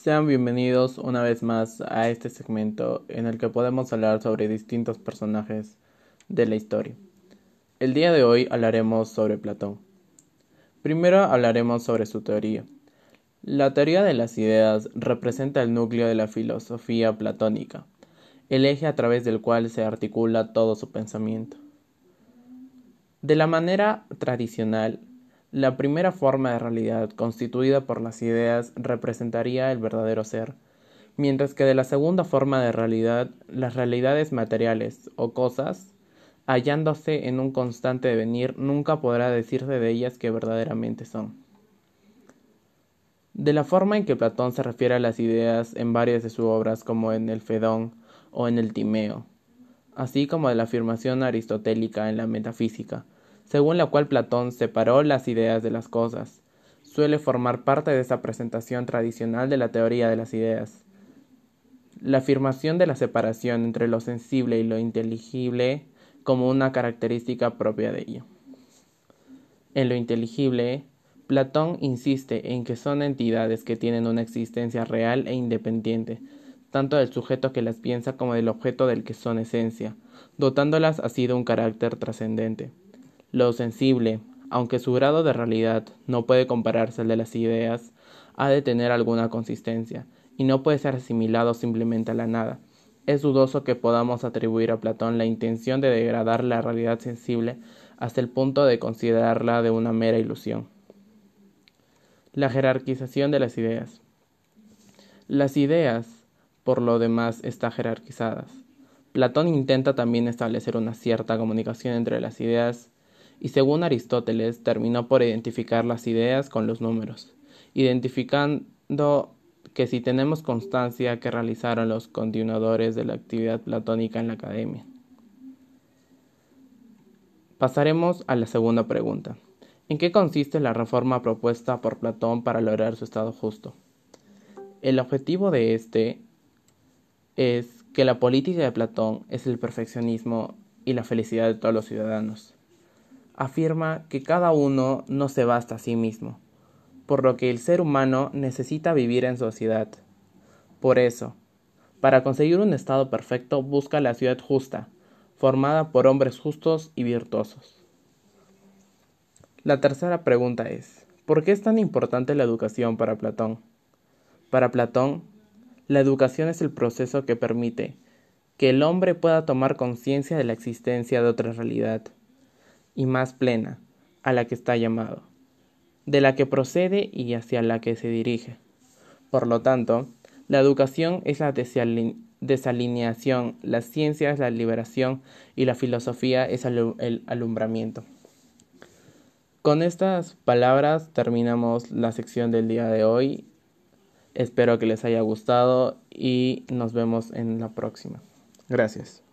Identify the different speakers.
Speaker 1: Sean bienvenidos una vez más a este segmento en el que podemos hablar sobre distintos personajes de la historia. El día de hoy hablaremos sobre Platón. Primero hablaremos sobre su teoría. La teoría de las ideas representa el núcleo de la filosofía platónica, el eje a través del cual se articula todo su pensamiento. De la manera tradicional, la primera forma de realidad constituida por las ideas representaría el verdadero ser, mientras que de la segunda forma de realidad, las realidades materiales o cosas, hallándose en un constante devenir, nunca podrá decirse de ellas que verdaderamente son. De la forma en que Platón se refiere a las ideas en varias de sus obras como en el Fedón o en el Timeo, así como de la afirmación aristotélica en la metafísica, según la cual Platón separó las ideas de las cosas. Suele formar parte de esa presentación tradicional de la teoría de las ideas. La afirmación de la separación entre lo sensible y lo inteligible como una característica propia de ello. En lo inteligible, Platón insiste en que son entidades que tienen una existencia real e independiente, tanto del sujeto que las piensa como del objeto del que son esencia, dotándolas así de un carácter trascendente. Lo sensible, aunque su grado de realidad no puede compararse al de las ideas, ha de tener alguna consistencia, y no puede ser asimilado simplemente a la nada. Es dudoso que podamos atribuir a Platón la intención de degradar la realidad sensible hasta el punto de considerarla de una mera ilusión. La jerarquización de las ideas. Las ideas por lo demás está jerarquizadas. Platón intenta también establecer una cierta comunicación entre las ideas y según Aristóteles terminó por identificar las ideas con los números, identificando que si tenemos constancia que realizaron los continuadores de la actividad platónica en la academia. Pasaremos a la segunda pregunta. ¿En qué consiste la reforma propuesta por Platón para lograr su estado justo? El objetivo de este es que la política de Platón es el perfeccionismo y la felicidad de todos los ciudadanos. Afirma que cada uno no se basta a sí mismo, por lo que el ser humano necesita vivir en sociedad. Por eso, para conseguir un estado perfecto busca la ciudad justa, formada por hombres justos y virtuosos. La tercera pregunta es, ¿por qué es tan importante la educación para Platón? Para Platón, la educación es el proceso que permite que el hombre pueda tomar conciencia de la existencia de otra realidad, y más plena, a la que está llamado, de la que procede y hacia la que se dirige. Por lo tanto, la educación es la desalineación, la ciencia es la liberación y la filosofía es el alumbramiento. Con estas palabras terminamos la sección del día de hoy Espero que les haya gustado y nos vemos en la próxima. Gracias.